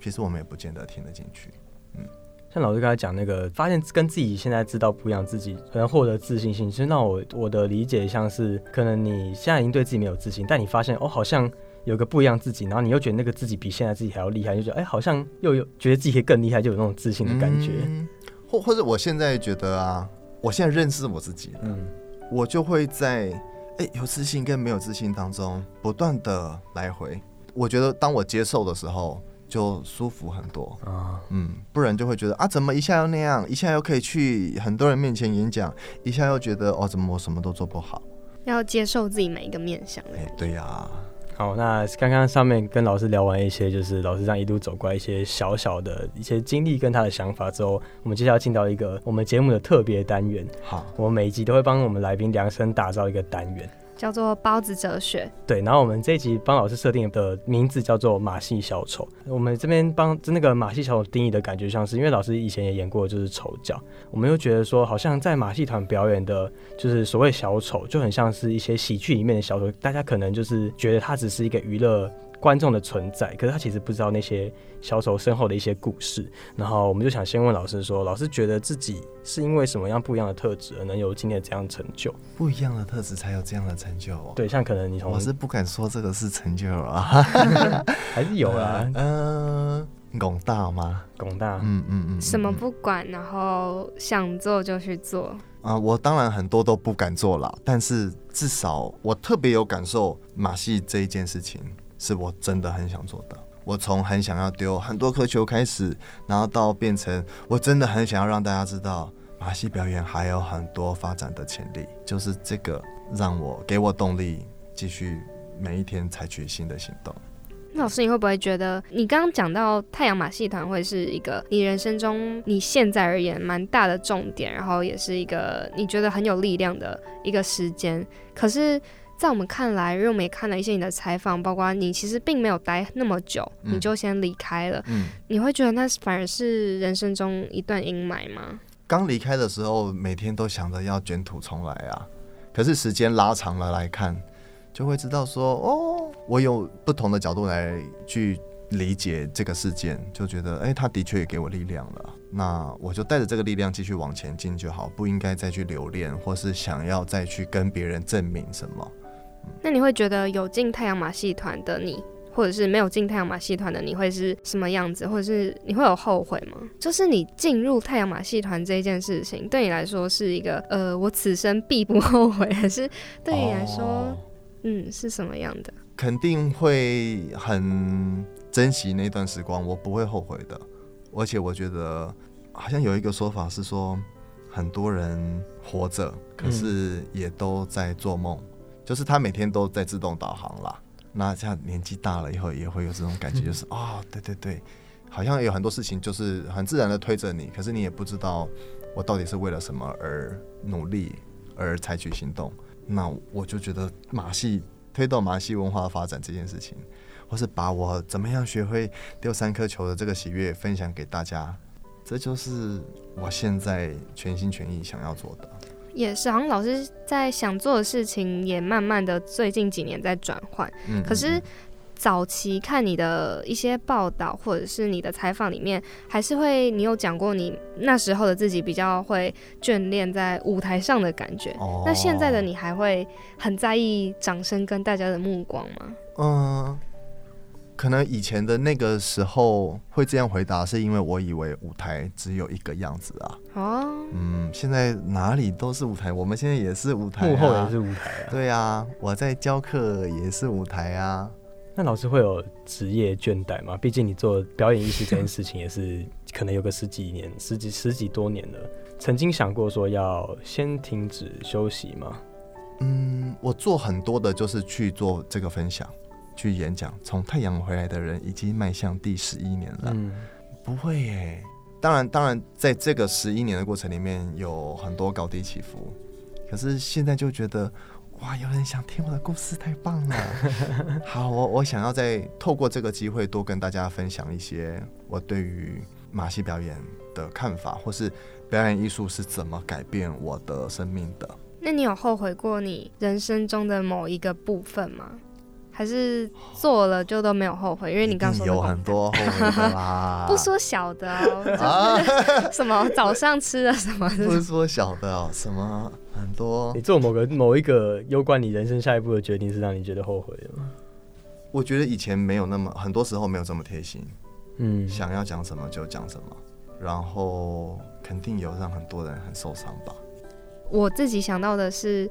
其实我们也不见得听得进去。嗯像老师刚才讲那个，发现跟自己现在知道不一样，自己可能获得自信心。其实那我我的理解像是，可能你现在已经对自己没有自信，但你发现哦，好像有个不一样自己，然后你又觉得那个自己比现在自己还要厉害，就觉得哎，好像又有觉得自己可以更厉害，就有那种自信的感觉。嗯或或者我现在觉得啊，我现在认识我自己了，嗯我就会在哎、有自信跟没有自信当中不断的来回。我觉得当我接受的时候，就舒服很多。啊，嗯，不然就会觉得啊，怎么一下又那样，一下又可以去很多人面前演讲，一下又觉得哦，怎么我什么都做不好？要接受自己每一个面向的哎、对呀、好，那刚刚上面跟老师聊完一些，就是老师这样一路走过来一些小小的一些经历跟他的想法之后，我们接下来进到一个我们节目的特别单元，好，我们每一集都会帮我们来宾量身打造一个单元。叫做包子哲学。对，然后我们这一集帮老师设定的名字叫做马戏小丑。我们这边帮那个马戏小丑定义的感觉，像是因为老师以前也演过就是丑角，我们又觉得说，好像在马戏团表演的，就是所谓小丑，就很像是一些喜剧里面的小丑，大家可能就是觉得他只是一个娱乐。观众的存在，可是他其实不知道那些小丑身后的一些故事。然后我们就想先问老师说，老师觉得自己是因为什么样不一样的特质而能有今天的这样成就？不一样的特质才有这样的成就哦。对，像可能你从我是不敢说这个是成就啊，还是有啊，嗯，广大吗？广大，嗯嗯嗯，什么嗯不管，然后想做就去做。啊、我当然很多都不敢做了，但是至少我特别有感受马戏这一件事情，是我真的很想做的。我从很想要丢很多颗球开始，然后到变成我真的很想要让大家知道马戏表演还有很多发展的潜力，就是这个让我给我动力，继续每一天采取新的行动。那老师，你会不会觉得你刚刚讲到太阳马戏团会是一个你人生中你现在而言蛮大的重点，然后也是一个你觉得很有力量的一个时间？可是，在我们看来，因为我们也看了一些你的采访，包括你其实并没有待那么久，嗯你就先离开了，嗯，你会觉得那反而是人生中一段阴霾吗？刚离开的时候，每天都想着要卷土重来啊。可是时间拉长了来看，就会知道说，哦，我有不同的角度来去理解这个事件，就觉得，哎、他的确也给我力量了。那我就带着这个力量继续往前进就好，不应该再去留恋，或是想要再去跟别人证明什么。那你会觉得有进太阳马戏团的你，或者是没有进太阳马戏团的你会是什么样子，或者是你会有后悔吗？就是你进入太阳马戏团这一件事情，对你来说是一个呃，我此生必不后悔，还是对你来说，哦嗯，是什么样的？肯定会很珍惜那段时光，我不会后悔的。而且我觉得，好像有一个说法是说，很多人活着，可是也都在做梦，就是他每天都在自动导航啦。那这样年纪大了以后，也会有这种感觉，就是 哦，对对对，好像有很多事情就是很自然的推着你，可是你也不知道我到底是为了什么而努力，而采取行动。那我就觉得马戏推动马戏文化的发展这件事情，或是把我怎么样学会丢三颗球的这个喜悦分享给大家，这就是我现在全心全意想要做的。也是，好像老师在想做的事情，也慢慢的最近几年在转换。嗯，可是嗯早期看你的一些报道或者是你的采访里面，还是会你有讲过你那时候的自己比较会眷恋在舞台上的感觉。哦那现在的你还会很在意掌声跟大家的目光吗？嗯，可能以前的那个时候会这样回答，是因为我以为舞台只有一个样子啊。哦，嗯，现在哪里都是舞台，我们现在也是舞台、啊，幕后也是舞台啊。对啊，我在教课也是舞台啊。那老师会有职业倦怠吗？毕竟你做表演艺术这件事情也是可能有个十几年、十几十几多年了。曾经想过说要先停止休息吗？嗯，我做很多的就是去做这个分享，去演讲。从太阳回来的人已经迈向第十一年了，嗯，不会耶。当然，当然，在这个十一年的过程里面，有很多高低起伏。可是现在就觉得，哇，有人想听我的故事，太棒了！好，我我想要再透过这个机会，多跟大家分享一些我对于马戏表演的看法，或是表演艺术是怎么改变我的生命的。那你有后悔过你人生中的某一个部分吗？还是做了就都没有后悔？因为你刚说有很多后悔的啦，不说小的哦，啊，什么早上吃了什么不是说小的哦，什么很多你，做某个某一个攸关你人生下一步的决定，是让你觉得后悔的吗？我觉得以前没有那么，很多时候没有这么贴心，嗯，想要讲什么就讲什么，然后肯定有让很多人很受伤吧。我自己想到的是，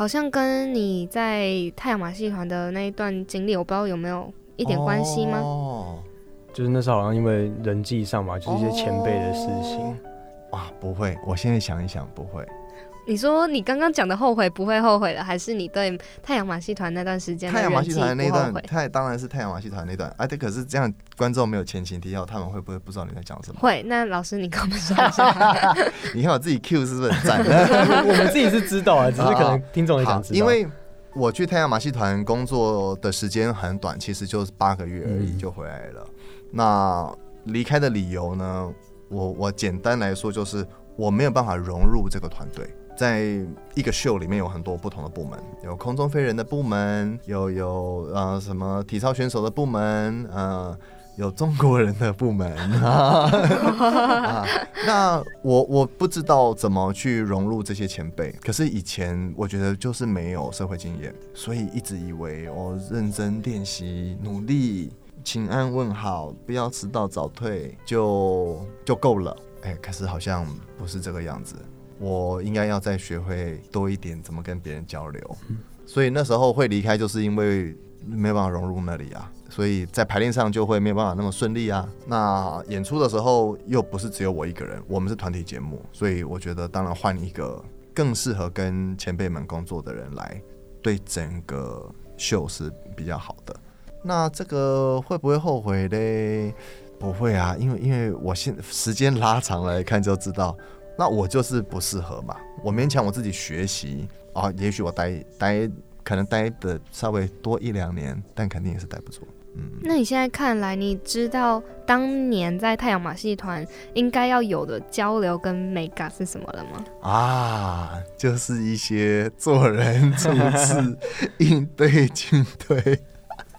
好像跟你在太阳马戏团的那一段经历，我不知道有没有一点关系吗？哦，就是那时候好像因为人际上嘛，就是一些前辈的事情。哇，不会，我现在想一想，不会。你说你刚刚讲的后悔不会后悔了，还是你对太阳马戏团那段时间太阳马戏团那段？太当然是太阳马戏团那段啊，对，可是这样观众没有前情提要，他们会不会不知道你在讲什么？会，那老师你跟我们说一下。你看我自己 Q 是不是很赞？我们自己是知道啊，只是可能听众也想，知道。因为我去太阳马戏团工作的时间很短，其实就是八个月而已嗯就回来了。那离开的理由呢？我我简单来说就是我没有办法融入这个团队，在一个秀里面有很多不同的部门，有空中飞人的部门，有有呃什么体操选手的部门，呃。有中国人的部门 啊，那我我不知道怎么去融入这些前辈。可是以前我觉得就是没有社会经验，所以一直以为我认真练习、努力、请安问好，不要迟到早退就就够了。哎，可是好像不是这个样子。我应该要再学会多一点怎么跟别人交流。所以那时候会离开，就是因为没办法融入那里啊。所以在排练上就会没有办法那么顺利啊。那演出的时候又不是只有我一个人，我们是团体节目，所以我觉得当然换一个更适合跟前辈们工作的人来，对整个秀是比较好的。那这个会不会后悔嘞？不会啊，因为因为我现时间拉长来看就知道，那我就是不适合嘛。我勉强我自己学习啊，也许我待待可能待的稍微多一两年，但肯定也是待不住。嗯那你现在看来，你知道当年在太阳马戏团应该要有的交流跟美感是什么了吗？啊，就是一些做人处事、应对进退。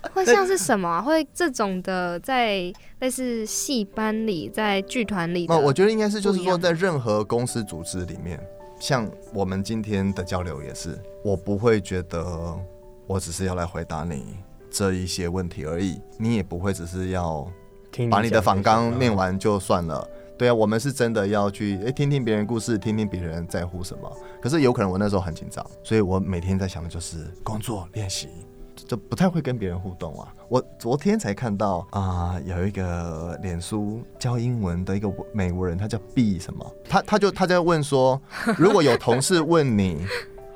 会像是什么？会这种的，在类似戏班里，在剧团里？那我觉得应该是，就是说，在任何公司组织里面，像我们今天的交流也是，我不会觉得我只是要来回答你。这一些问题而已，你也不会只是要把你的反纲念完就算了。对啊，我们是真的要去诶听听别人故事，听听别人在乎什么。可是有可能我那时候很紧张，所以我每天在想的就是工作练习，就不太会跟别人互动啊。我昨天才看到啊，有一个脸书教英文的一个美国人，他叫 B 什么，他他就他在问说，如果有同事问你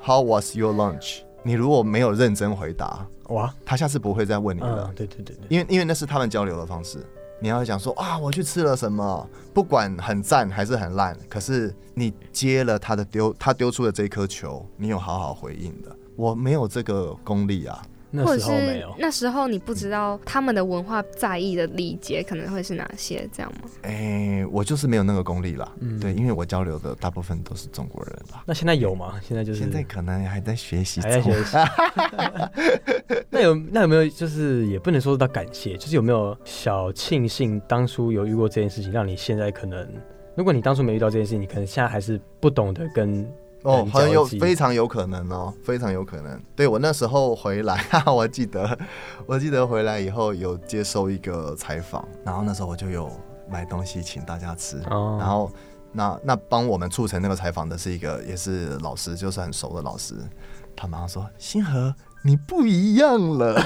How was your lunch？你如果没有认真回答。哇，他下次不会再问你了。对对对对，因为因为那是他们交流的方式。你要讲说啊，我去吃了什么，不管很赞还是很烂，可是你接了他的丢，他丢出的这颗球，你有好好回应的。我没有这个功力啊。或者是那时候你不知道他们的文化在意的礼节可能会是哪些，这样吗？哎，我就是没有那个功力了。嗯，对，因为我交流的大部分都是中国人啦。那现在有吗？现在就是现在可能还在学习，还在学习。那有那有没有就是也不能说到感谢，就是有没有小庆幸当初有遇过这件事情，让你现在可能，如果你当初没遇到这件事情，你可能现在还是不懂得跟。哦，很有非常有可能哦，非常有可能。对我那时候回来，我记得，我记得回来以后有接受一个采访，然后那时候我就有买东西请大家吃，然后那那帮我们促成那个采访的是一个也是老师，就是很熟的老师，他马上说：“星河，你不一样了。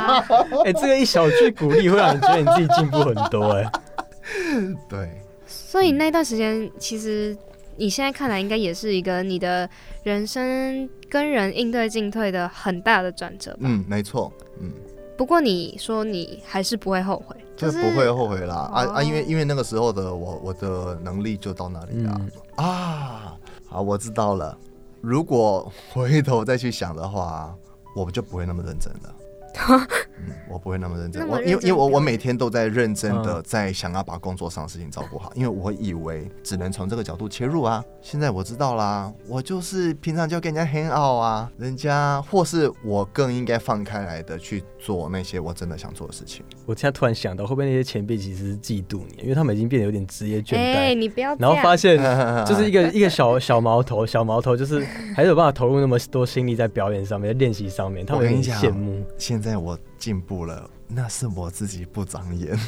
”哎，这个一小句鼓励会让你觉得你自己进步很多哎。对，所以那段时间其实。你现在看来应该也是一个你的人生跟人应对进退的很大的转折吧？嗯，没错，嗯。不过你说你还是不会后悔，就是不会后悔啦啊啊！因为因为那个时候的我，我的能力就到那里了啊。好，我知道了。如果回头再去想的话，我们就不会那么认真了。嗯，我不会那么认真。我因为因为我我每天都在认真的在想要把工作上的事情照顾好，因为我以为只能从这个角度切入啊。现在我知道啦，我就是平常就跟人家 hang out 啊，人家或是我更应该放开来的去做那些我真的想做的事情。我现在突然想到，会不会那些前辈其实是嫉妒你，因为他们已经变得有点职业倦怠。哎，你不要。然后发现 就是一个一个小小毛头，小毛头就是还是有办法投入那么多心力在表演上面、在练习上面，他们很羡慕。现在我。进步了，那是我自己不长眼。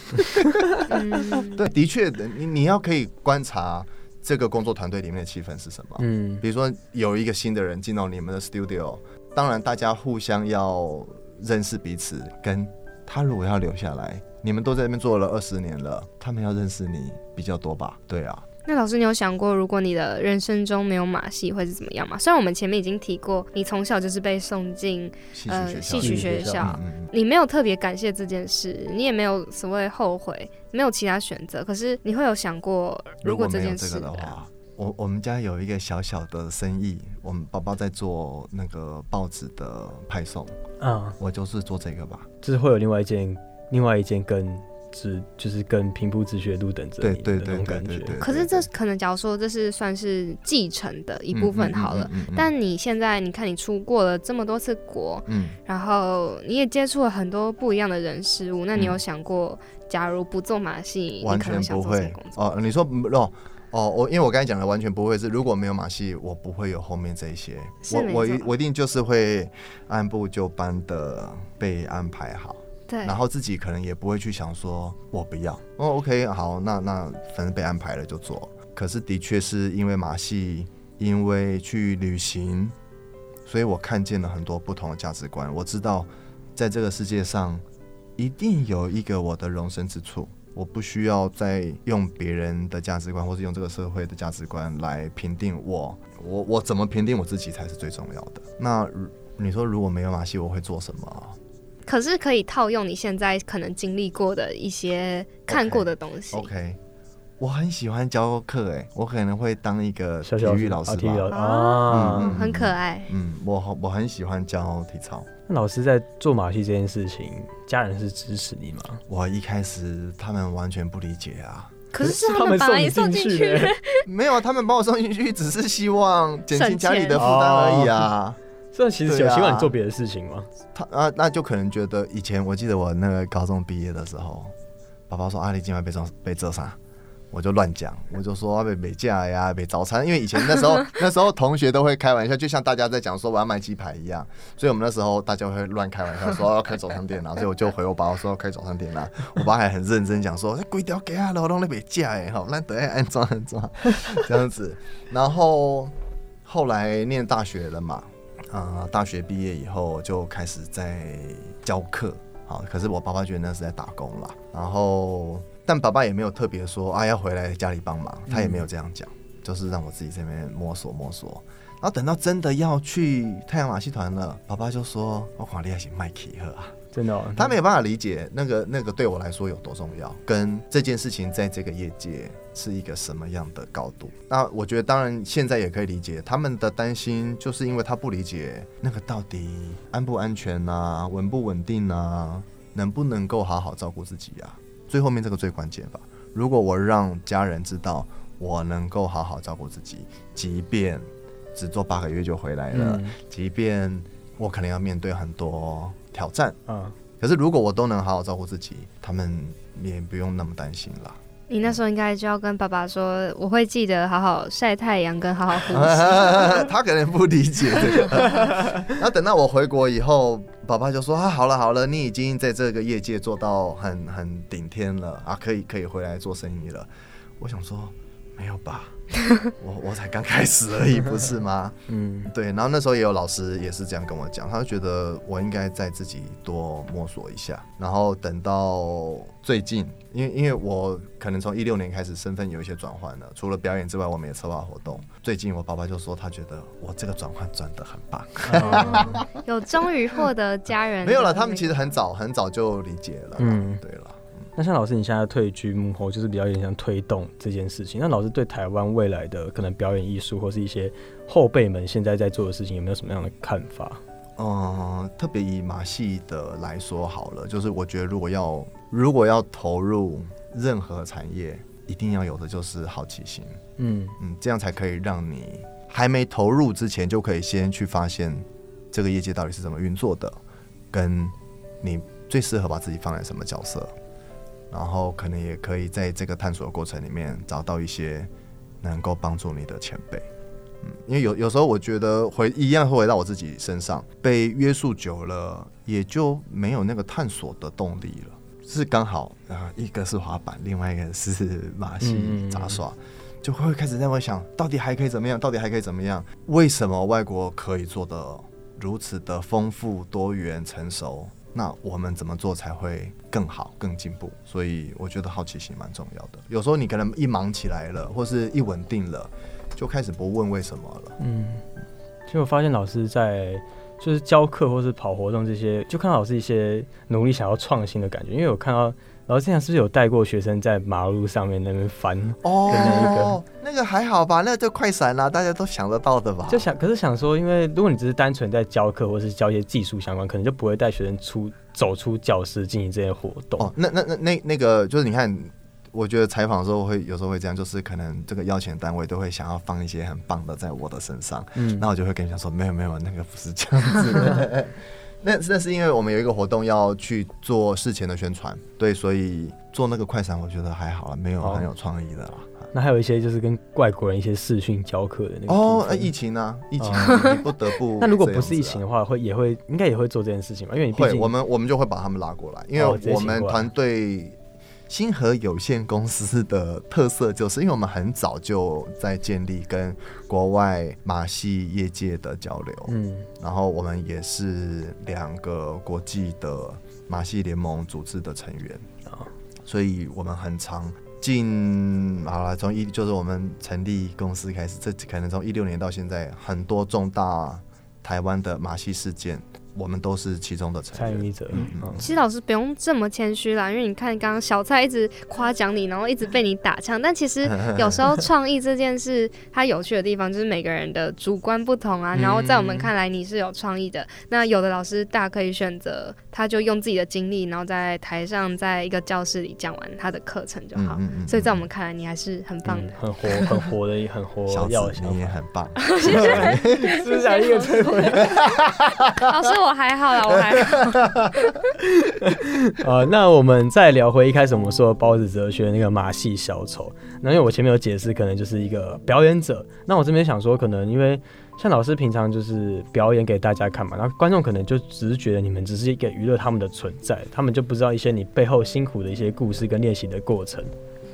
对，的确，你你要可以观察这个工作团队里面的气氛是什么。嗯，比如说有一个新的人进到你们的 studio，当然大家互相要认识彼此。跟他如果要留下来，你们都在那边做了二十年了，他们要认识你比较多吧？对啊。那老师，你有想过，如果你的人生中没有马戏，会是怎么样吗？虽然我们前面已经提过，你从小就是被送进呃戏曲学校，你没有特别感谢这件事，你也没有所谓后悔，没有其他选择。可是你会有想过，如果这件事的话，我我们家有一个小小的生意，我们爸爸在做那个报纸的派送，嗯，我就是做这个吧。就是会有另外一件，另外一件跟。只就是跟平铺直学路等着你的那对对对种感觉。可是这可能，假如说这是算是继承的一部分好了。嗯，嗯嗯嗯但你现在，你看你出过了这么多次国，嗯，然后你也接触了很多不一样的人事物，那你嗯有想过，假如不做马戏，你完可能想全不会做什么工作？哦。你说哦哦，我因为我刚才讲的完全不会是，如果没有马戏，我不会有后面这一些。我我一我一定就是会按部就班的被安排好，然后自己可能也不会去想说我不要。哦，OK，好，那那反正被安排了就做。可是的确是因为马戏，因为去旅行，所以我看见了很多不同的价值观。我知道在这个世界上一定有一个我的容身之处。我不需要再用别人的价值观，或是用这个社会的价值观来评定我，我我怎么评定我自己才是最重要的。那你说如果没有马戏，我会做什么？可是可以套用你现在可能经历过的一些看过的东西。OK，我很喜欢教课，哎，我可能会当一个体育老师吧。啊体育老师哦啊嗯，很可爱。嗯，我很我很喜欢教体操。那老师在做马戏这件事情，家人是支持你吗？我一开始他们完全不理解啊，可是是他他们把送你你送进去 没有啊，他们把我送进去，只是希望减轻家里的 负担而已啊。这其实有希望你做别的事情吗？他啊，那就可能觉得以前我记得我那个高中毕业的时候，爸爸说阿里今晚被撞被遮啥，我就乱讲，我就说啊被被架呀，被早餐，因为以前那时候 那时候同学都会开玩笑，就像大家在讲说我要卖鸡排一样，所以我们那时候大家会乱开玩笑说要 开早餐店啦，所以我就回我爸我说要开早餐店啦，我爸还很认真讲说规条给啊，老弄那被架哎好，那得安装安装这样子，然后后来念大学了嘛，啊、大学毕业以后就开始在教课，好，可是我爸爸觉得那是在打工啦，然后但爸爸也没有特别说啊要回来家里帮忙，他也没有这样讲，就是让我自己这边摸索摸索，然后等到真的要去太阳马戏团了，爸爸就说我看你还是麦克赫啊，真的、哦，他没有办法理解那个那个对我来说有多重要，跟这件事情在这个业界是一个什么样的高度。那我觉得当然现在也可以理解他们的担心，就是因为他不理解那个到底安不安全啊，稳不稳定啊，能不能够好好照顾自己啊。最后面这个最关键吧。如果我让家人知道我能够好好照顾自己，即便只做八个月就回来了，嗯即便我可能要面对很多挑战。嗯，可是如果我都能好好照顾自己，他们也不用那么担心啦。你那时候应该就要跟爸爸说，我会记得好好晒太阳跟好好呼吸。他可能不理解这个。然后等到我回国以后，爸爸就说：“啊，好了好了，你已经在这个业界做到很很顶天了啊，可以可以回来做生意了。”我想说，没有吧，我我才刚开始而已，不是吗？嗯，对，然后那时候也有老师也是这样跟我讲，他就觉得我应该再自己多摸索一下，然后等到最近，因为因为我可能从一六年开始身份有一些转换了，除了表演之外，我们也策划活动。最近我爸爸就说他觉得我这个转换转得很棒，哦有终于获得家人没有了，他们其实很早很早就理解了，嗯嗯，对了。那像老师，你现在退居幕后，就是比较有点像推动这件事情。那老师对台湾未来的可能表演艺术，或是一些后辈们现在在做的事情，有没有什么样的看法？嗯，特别以马戏的来说好了，就是我觉得如果要如果要投入任何产业，一定要有的就是好奇心。嗯嗯，这样才可以让你还没投入之前，就可以先去发现这个业界到底是怎么运作的，跟你最适合把自己放在什么角色，然后可能也可以在这个探索的过程里面找到一些能够帮助你的前辈。嗯，因为有有时候我觉得回一样会回到我自己身上，被约束久了，也就没有那个探索的动力了。是刚好啊、一个是滑板，另外一个是马戏杂耍，就会开始在我想，到底还可以怎么样？到底还可以怎么样？为什么外国可以做的如此的丰富、多元、成熟？那我们怎么做才会更好、更进步？所以我觉得好奇心蛮重要的。有时候你可能一忙起来了，或是一稳定了，就开始不问为什么了。嗯，其实我发现老师在就是教课或是跑活动这些，就看到老师一些努力想要创新的感觉。因为我看到老师之前是不是有带过学生在马路上面那边翻？哦那个那个还好吧？那就快闪啦，大家都想得到的吧？就想，可是想说，因为如果你只是单纯在教课或是教一些技术相关，可能就不会带学生出走出教室进行这些活动？哦，那那那那那个就是你看，我觉得采访的时候会有时候会这样，就是可能这个邀请单位都会想要放一些很棒的在我的身上，嗯那我就会跟你讲说，没有没有，那个不是这样子的。那那是因为我们有一个活动要去做事前的宣传，对，所以做那个快闪我觉得还好了，没有哦很有创意的啦。那还有一些就是跟外国人一些视讯教课的那个哦，分呃疫情呢、疫情哦你不得不、那如果不是疫情的，话，会也会应该也会做这件事情吧？因为你毕会，竟我们我们就会把他们拉过来，因为我们团队星河有限公司的特色就是，因为我们很早就在建立跟国外马戏业界的交流，嗯。然后我们也是两个国际的马戏联盟组织的成员，啊所以我们很常进好了，从一就是我们成立公司开始，这可能从一六年到现在，很多重大台湾的马戏事件，我们都是其中的。参与者，嗯嗯其实老师不用这么谦虚啦，因为你看刚刚小蔡一直夸奖你，然后一直被你打枪，但其实 有时候创意这件事，它有趣的地方就是每个人的主观不同啊。然后在我们看来你是有创意的，那有的老师大可以选择，他就用自己的经历，然后在台上在一个教室里讲完他的课程就好。嗯嗯所以在我们看来，你还是很棒嗯的。很活很活的很活小要的子你也，很棒，是不是想一个摧毁？老师我还好啦，我还好。呃，那我们再聊回一开始我们说包子哲学那个马戏小丑。那因为我前面有解释，可能就是一个表演者。那我这边想说，可能因为像老师平常就是表演给大家看嘛，然后观众可能就只是觉得你们只是一个娱乐他们的存在，他们就不知道一些你背后辛苦的一些故事跟练习的过程。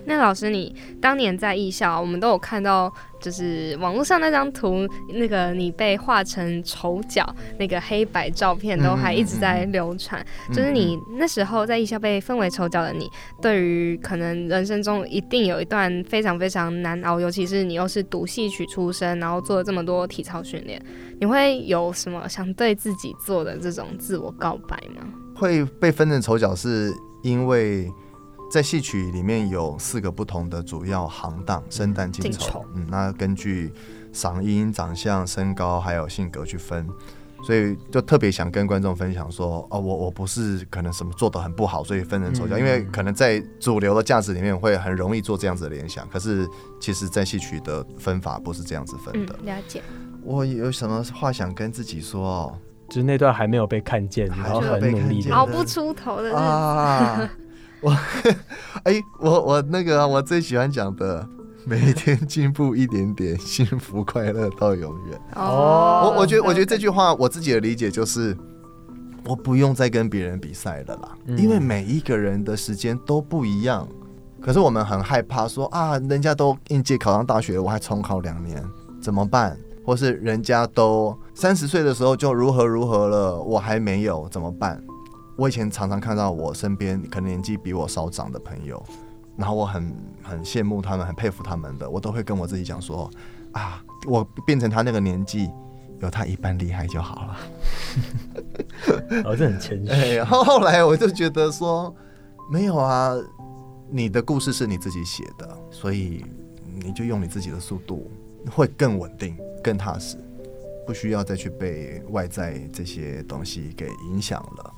那老师，你当年在艺校，我们都有看到，就是网络上那张图，那个你被画成丑角，那个黑白照片都还一直在流传。就是你那时候在艺校被分为丑角的你，对于可能人生中一定有一段非常非常难熬，尤其是你又是读戏曲出身，然后做了这么多体操训练，你会有什么想对自己做的这种自我告白吗？会被分成丑角，是因为在戏曲里面有四个不同的主要行当，生旦净丑。嗯，那根据嗓音、长相、身高还有性格去分，所以就特别想跟观众分享说，哦，我我不是可能什么做的很不好，所以分人丑角，嗯因为可能在主流的价值里面会很容易做这样子的联想，可是其实在戏曲的分法不是这样子分嗯的。，了解。我有什么话想跟自己说哦？就是那段还没有被看见，然后很努力熬不出头的日子。啊，我哎、我我那个啊我最喜欢讲的，每天进步一点点，幸福快乐到永远。哦我我觉得我觉得这句话我自己的理解就是，我不用再跟别人比赛了啦，嗯因为每一个人的时间都不一样。可是我们很害怕说啊，人家都应届考上大学，我还重考两年，怎么办？或是人家都三十岁的时候就如何如何了，我还没有，怎么办？我以前常常看到我身边可能年纪比我稍长的朋友，然后我很很羡慕他们，很佩服他们的，我都会跟我自己讲说啊，我变成他那个年纪，有他一半厉害就好了。哦，这很谦虚。哎，后后来我就觉得说，没有啊，你的故事是你自己写的，所以你就用你自己的速度，会更稳定、更踏实，不需要再去被外在这些东西给影响了。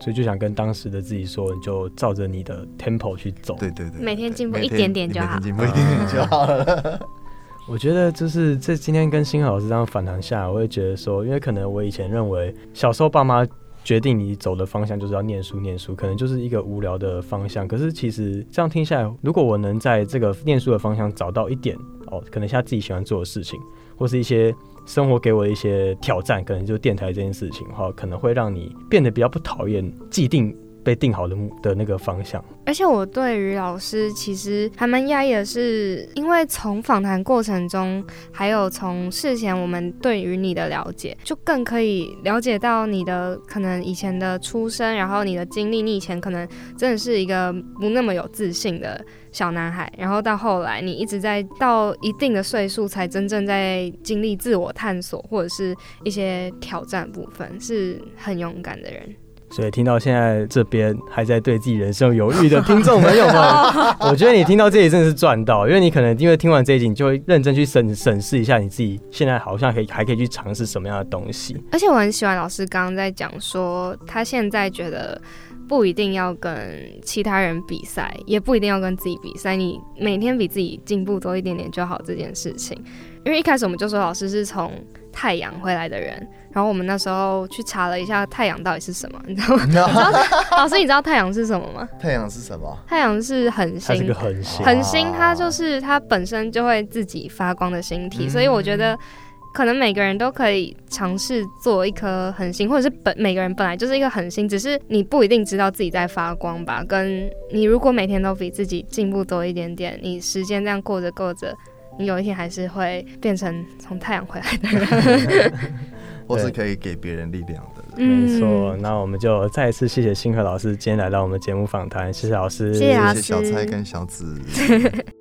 所以就想跟当时的自己说，你就照着你的 tempo 去走。对对对，每天进步一点点就好进步一点点就好了。我觉得就是这今天跟星河老师这样反弹下来，我会觉得说，因为可能我以前认为小时候爸妈决定你走的方向就是要念书念书，可能就是一个无聊的方向。可是其实这样听下来，如果我能在这个念书的方向找到一点哦，可能像自己喜欢做的事情，或是一些生活给我一些挑战，可能就电台这件事情的话，可能会让你变得比较不讨厌既定被定好的的那个方向。而且我对于老师其实还蛮压抑的是，因为从访谈过程中，还有从事前我们对于你的了解，就更可以了解到你的可能以前的出身，然后你的经历，你以前可能真的是一个不那么有自信的小男孩，然后到后来你一直在到一定的岁数才真正在经历自我探索或者是一些挑战部分，是很勇敢的人。所以听到现在这边还在对自己人生犹豫的听众朋友们，我觉得你听到这里真的是赚到，因为你可能因为听完这一集，你就会认真去审审视一下你自己现在好像可以还可以去尝试什么样的东西。而且我很喜欢老师刚刚在讲说，他现在觉得不一定要跟其他人比赛，也不一定要跟自己比赛，你每天比自己进步多一点点就好这件事情。因为一开始我们就说老师是从太阳回来的人，然后我们那时候去查了一下太阳到底是什么，你知道吗？老师，你知道太阳是什么吗？太阳是什么？太阳是恒它是星个，恒星，恒星它就是它本身就会自己发光的星体，所以我觉得可能每个人都可以尝试做一颗恒星，或者是本每个人本来就是一个恒星，只是你不一定知道自己在发光吧。跟你如果每天都比自己进步多一点点，你时间这样过着过着。你有一天还是会变成从太阳回来的人，或是可以给别人力量的没错，那我们就再一次谢谢星河老师今天来到我们节目访谈，谢谢老师，谢谢老谢谢小蔡跟小紫。